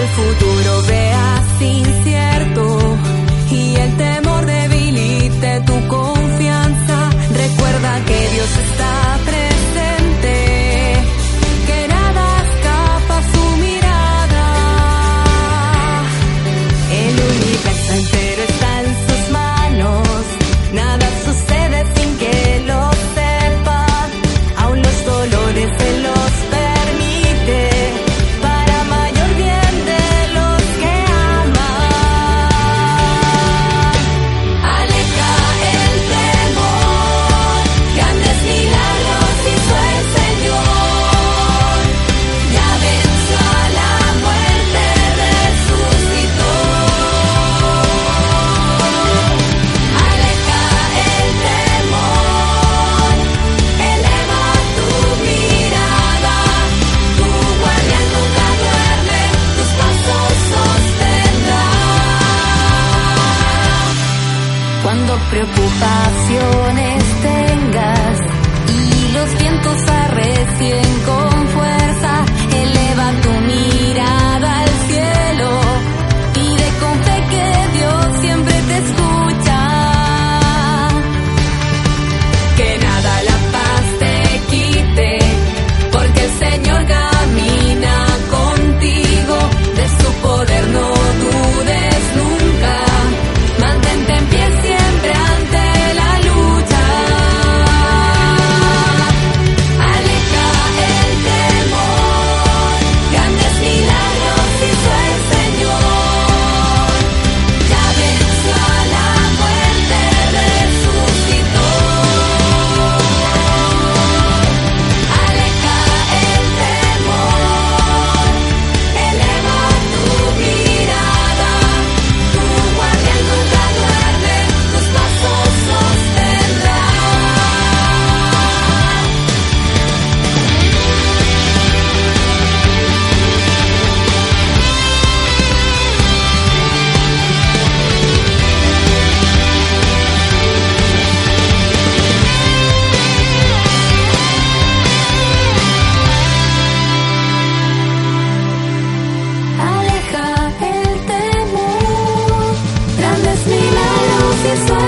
El futuro veas incierto y el temor debilite tu confianza, recuerda que Dios está preocupación. Milagros hizo